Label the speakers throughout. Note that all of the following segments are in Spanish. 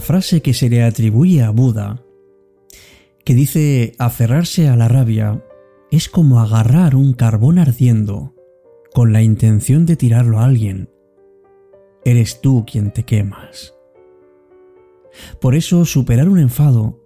Speaker 1: Frase que se le atribuye a Buda que dice aferrarse a la rabia es como agarrar un carbón ardiendo con la intención de tirarlo a alguien. Eres tú quien te quemas. Por eso superar un enfado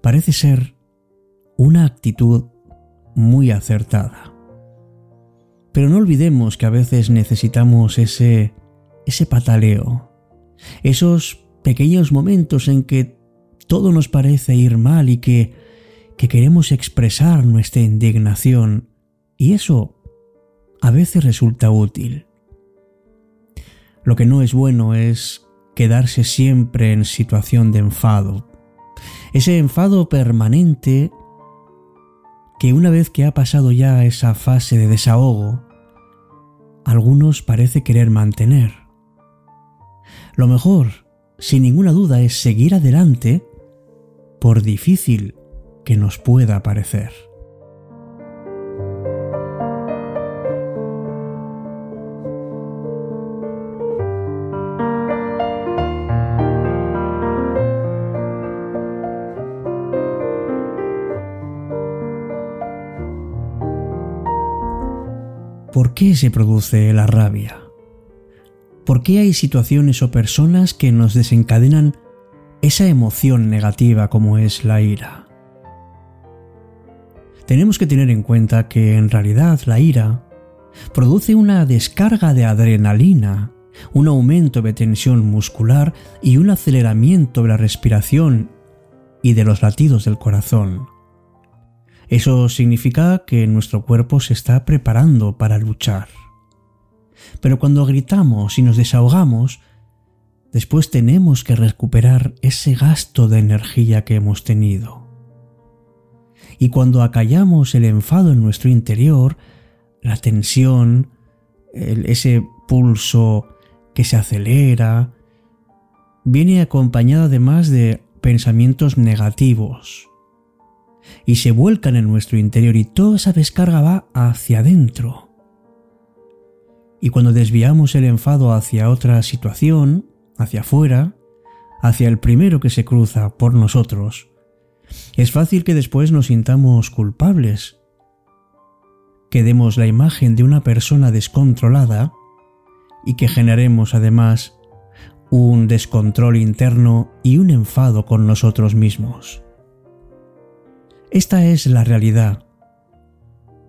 Speaker 1: parece ser una actitud muy acertada. Pero no olvidemos que a veces necesitamos ese ese pataleo, esos pequeños momentos en que todo nos parece ir mal y que, que queremos expresar nuestra indignación, y eso a veces resulta útil. Lo que no es bueno es quedarse siempre en situación de enfado. Ese enfado permanente que una vez que ha pasado ya esa fase de desahogo, algunos parece querer mantener. Lo mejor, sin ninguna duda, es seguir adelante por difícil que nos pueda parecer. ¿Por qué se produce la rabia? ¿Por qué hay situaciones o personas que nos desencadenan esa emoción negativa como es la ira? Tenemos que tener en cuenta que en realidad la ira produce una descarga de adrenalina, un aumento de tensión muscular y un aceleramiento de la respiración y de los latidos del corazón. Eso significa que nuestro cuerpo se está preparando para luchar. Pero cuando gritamos y nos desahogamos, después tenemos que recuperar ese gasto de energía que hemos tenido. Y cuando acallamos el enfado en nuestro interior, la tensión, ese pulso que se acelera, viene acompañado además de pensamientos negativos y se vuelcan en nuestro interior y toda esa descarga va hacia adentro y cuando desviamos el enfado hacia otra situación, hacia afuera, hacia el primero que se cruza por nosotros, es fácil que después nos sintamos culpables, que demos la imagen de una persona descontrolada y que generemos además un descontrol interno y un enfado con nosotros mismos. Esta es la realidad.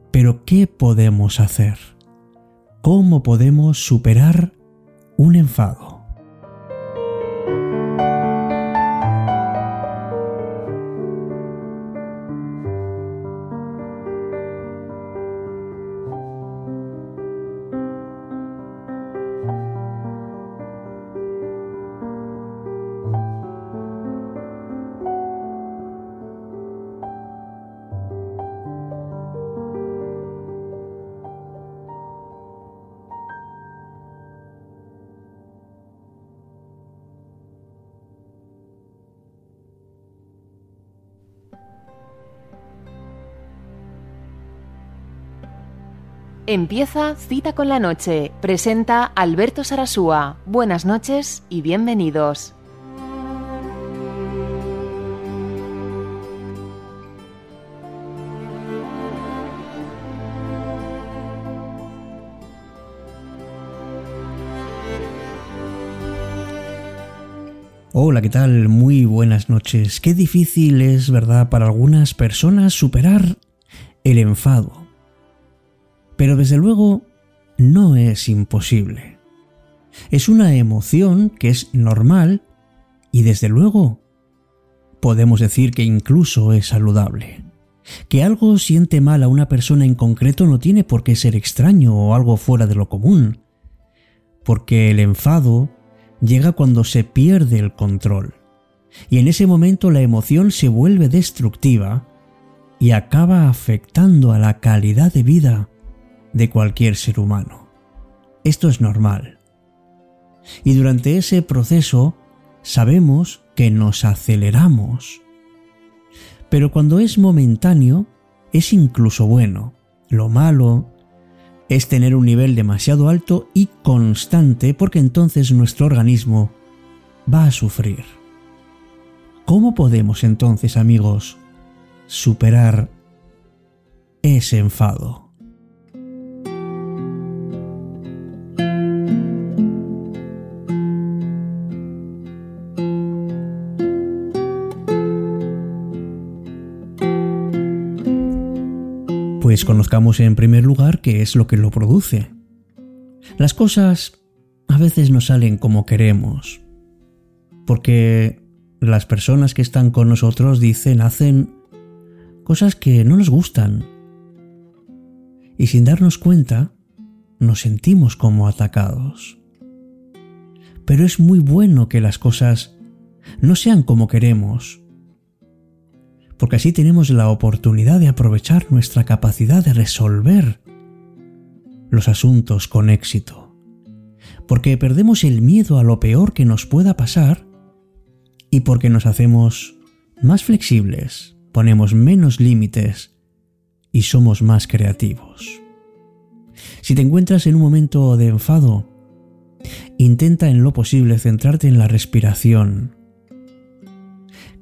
Speaker 1: Pero ¿qué podemos hacer? Cómo podemos superar un enfado.
Speaker 2: Empieza Cita con la Noche. Presenta Alberto Sarasúa. Buenas noches y bienvenidos.
Speaker 1: Hola, ¿qué tal? Muy buenas noches. Qué difícil es, ¿verdad?, para algunas personas superar el enfado pero desde luego no es imposible. Es una emoción que es normal y desde luego podemos decir que incluso es saludable. Que algo siente mal a una persona en concreto no tiene por qué ser extraño o algo fuera de lo común, porque el enfado llega cuando se pierde el control, y en ese momento la emoción se vuelve destructiva y acaba afectando a la calidad de vida de cualquier ser humano. Esto es normal. Y durante ese proceso sabemos que nos aceleramos. Pero cuando es momentáneo, es incluso bueno. Lo malo es tener un nivel demasiado alto y constante porque entonces nuestro organismo va a sufrir. ¿Cómo podemos entonces, amigos, superar ese enfado? Pues conozcamos en primer lugar qué es lo que lo produce. Las cosas a veces no salen como queremos, porque las personas que están con nosotros dicen, hacen cosas que no nos gustan. Y sin darnos cuenta, nos sentimos como atacados. Pero es muy bueno que las cosas no sean como queremos, porque así tenemos la oportunidad de aprovechar nuestra capacidad de resolver los asuntos con éxito, porque perdemos el miedo a lo peor que nos pueda pasar y porque nos hacemos más flexibles, ponemos menos límites y somos más creativos. Si te encuentras en un momento de enfado, intenta en lo posible centrarte en la respiración.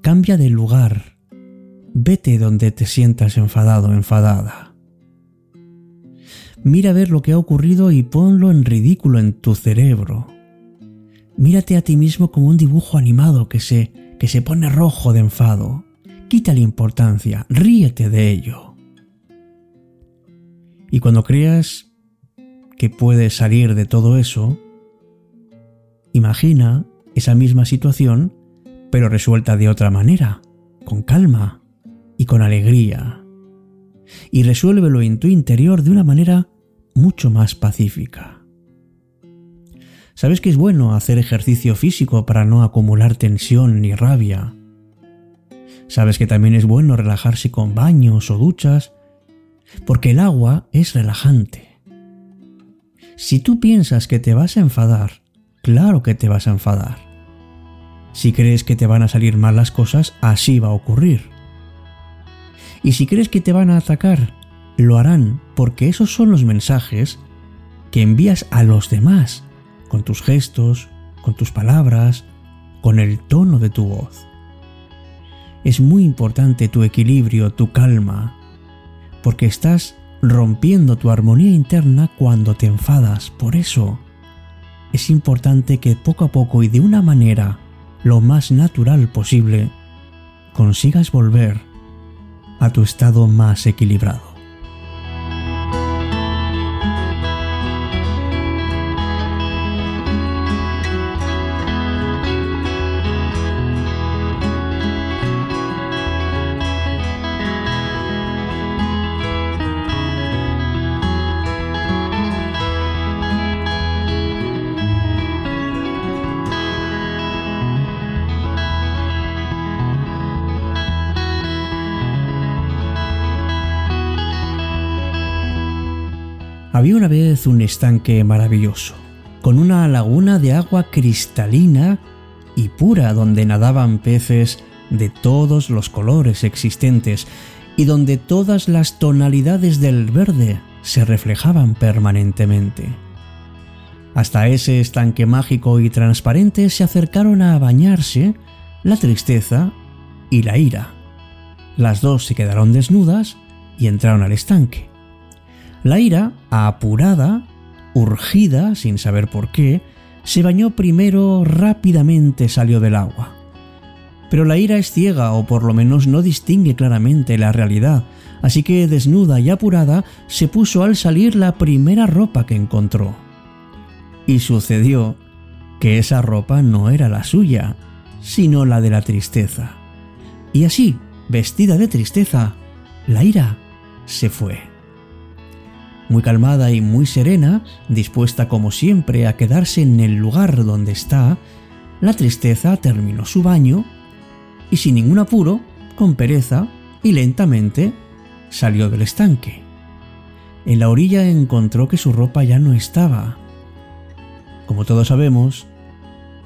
Speaker 1: Cambia de lugar Vete donde te sientas enfadado enfadada. Mira a ver lo que ha ocurrido y ponlo en ridículo en tu cerebro. Mírate a ti mismo como un dibujo animado que se, que se pone rojo de enfado. Quítale importancia, ríete de ello. Y cuando creas que puedes salir de todo eso, imagina esa misma situación, pero resuelta de otra manera, con calma, y con alegría. Y resuélvelo en tu interior de una manera mucho más pacífica. Sabes que es bueno hacer ejercicio físico para no acumular tensión ni rabia. Sabes que también es bueno relajarse con baños o duchas, porque el agua es relajante. Si tú piensas que te vas a enfadar, claro que te vas a enfadar. Si crees que te van a salir mal las cosas, así va a ocurrir. Y si crees que te van a atacar, lo harán porque esos son los mensajes que envías a los demás, con tus gestos, con tus palabras, con el tono de tu voz. Es muy importante tu equilibrio, tu calma, porque estás rompiendo tu armonía interna cuando te enfadas. Por eso, es importante que poco a poco y de una manera lo más natural posible consigas volver a tu estado más equilibrado. Había una vez un estanque maravilloso, con una laguna de agua cristalina y pura donde nadaban peces de todos los colores existentes y donde todas las tonalidades del verde se reflejaban permanentemente. Hasta ese estanque mágico y transparente se acercaron a bañarse la tristeza y la ira. Las dos se quedaron desnudas y entraron al estanque. La ira, apurada, urgida, sin saber por qué, se bañó primero rápidamente salió del agua. Pero la ira es ciega o por lo menos no distingue claramente la realidad, así que desnuda y apurada se puso al salir la primera ropa que encontró. Y sucedió que esa ropa no era la suya, sino la de la tristeza. Y así, vestida de tristeza, la ira se fue muy calmada y muy serena, dispuesta como siempre a quedarse en el lugar donde está, la tristeza terminó su baño y sin ningún apuro, con pereza y lentamente, salió del estanque. En la orilla encontró que su ropa ya no estaba. Como todos sabemos,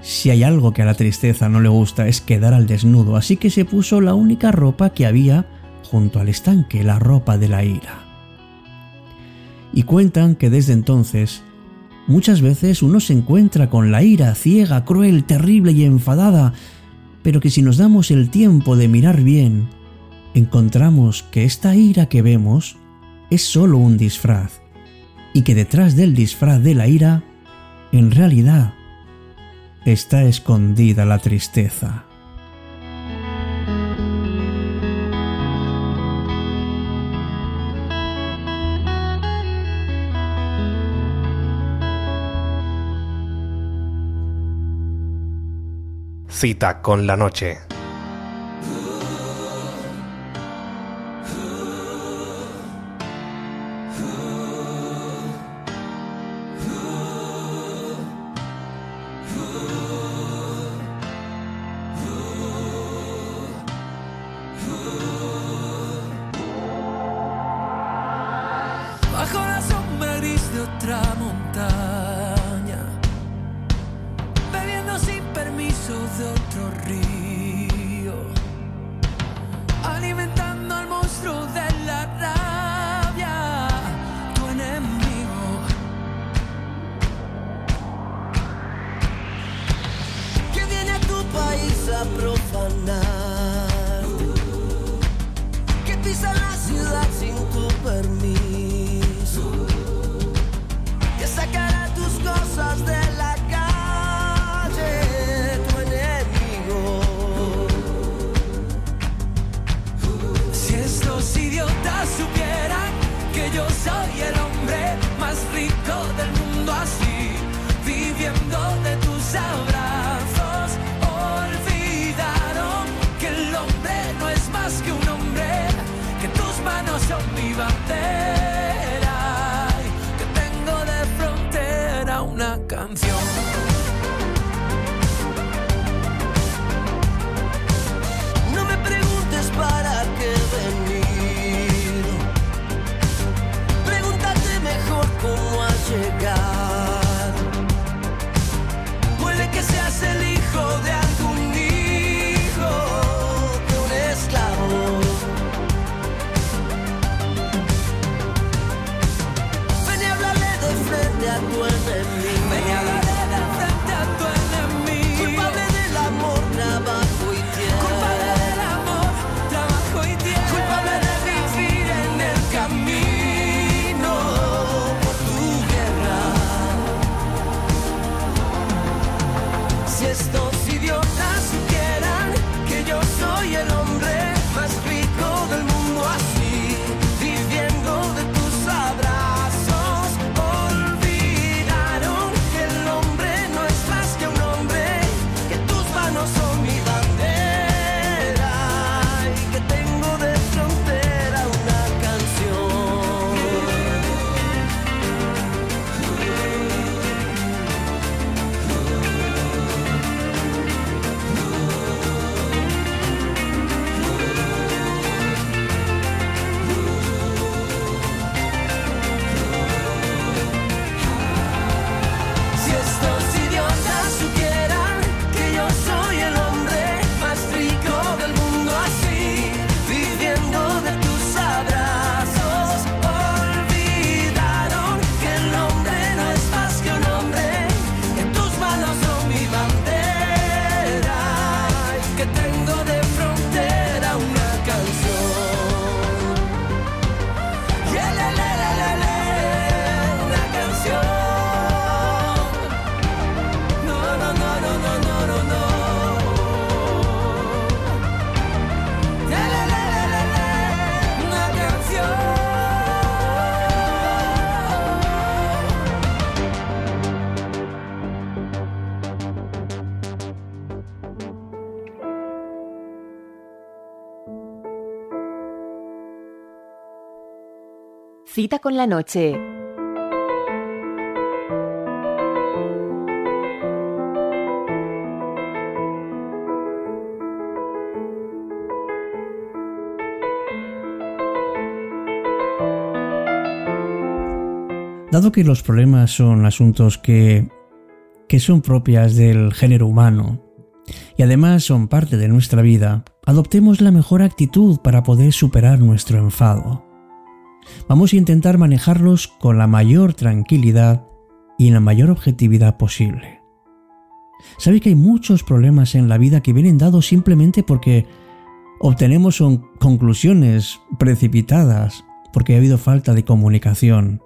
Speaker 1: si hay algo que a la tristeza no le gusta es quedar al desnudo, así que se puso la única ropa que había junto al estanque, la ropa de la ira y cuentan que desde entonces muchas veces uno se encuentra con la ira ciega, cruel, terrible y enfadada, pero que si nos damos el tiempo de mirar bien, encontramos que esta ira que vemos es solo un disfraz, y que detrás del disfraz de la ira, en realidad, está escondida la tristeza.
Speaker 3: cita con la noche.
Speaker 4: manos
Speaker 5: aún viva that
Speaker 2: was con la noche.
Speaker 1: Dado que los problemas son asuntos que, que son propias del género humano y además son parte de nuestra vida, adoptemos la mejor actitud para poder superar nuestro enfado. Vamos a intentar manejarlos con la mayor tranquilidad y en la mayor objetividad posible. Sabéis que hay muchos problemas en la vida que vienen dados simplemente porque obtenemos conclusiones precipitadas, porque ha habido falta de comunicación.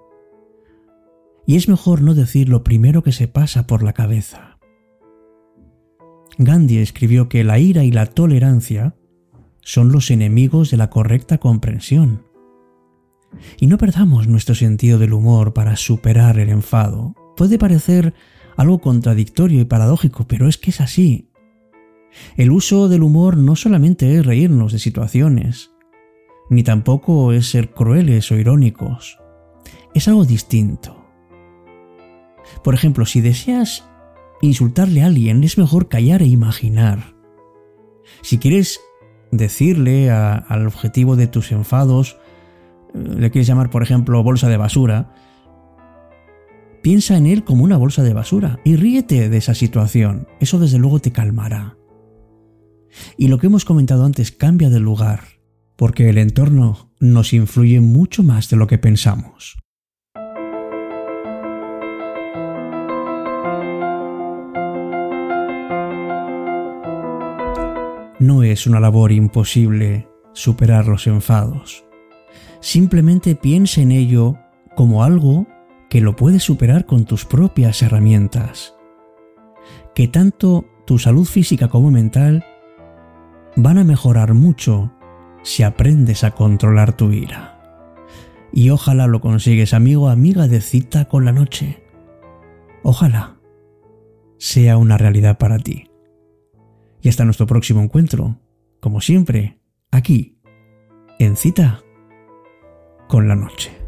Speaker 1: Y es mejor no decir lo primero que se pasa por la cabeza. Gandhi escribió que la ira y la tolerancia son los enemigos de la correcta comprensión. Y no perdamos nuestro sentido del humor para superar el enfado. Puede parecer algo contradictorio y paradójico, pero es que es así. El uso del humor no solamente es reírnos de situaciones, ni tampoco es ser crueles o irónicos. Es algo distinto. Por ejemplo, si deseas insultarle a alguien, es mejor callar e imaginar. Si quieres decirle al objetivo de tus enfados, le quieres llamar, por ejemplo, bolsa de basura, piensa en él como una bolsa de basura y ríete de esa situación. Eso desde luego te calmará. Y lo que hemos comentado antes cambia de lugar, porque el entorno nos influye mucho más de lo que pensamos. No es una labor imposible superar los enfados. Simplemente piensa en ello como algo que lo puedes superar con tus propias herramientas. Que tanto tu salud física como mental van a mejorar mucho si aprendes a controlar tu ira. Y ojalá lo consigues, amigo, amiga de cita con la noche. Ojalá sea una realidad para ti. Y hasta nuestro próximo encuentro, como siempre, aquí, en cita con la noche.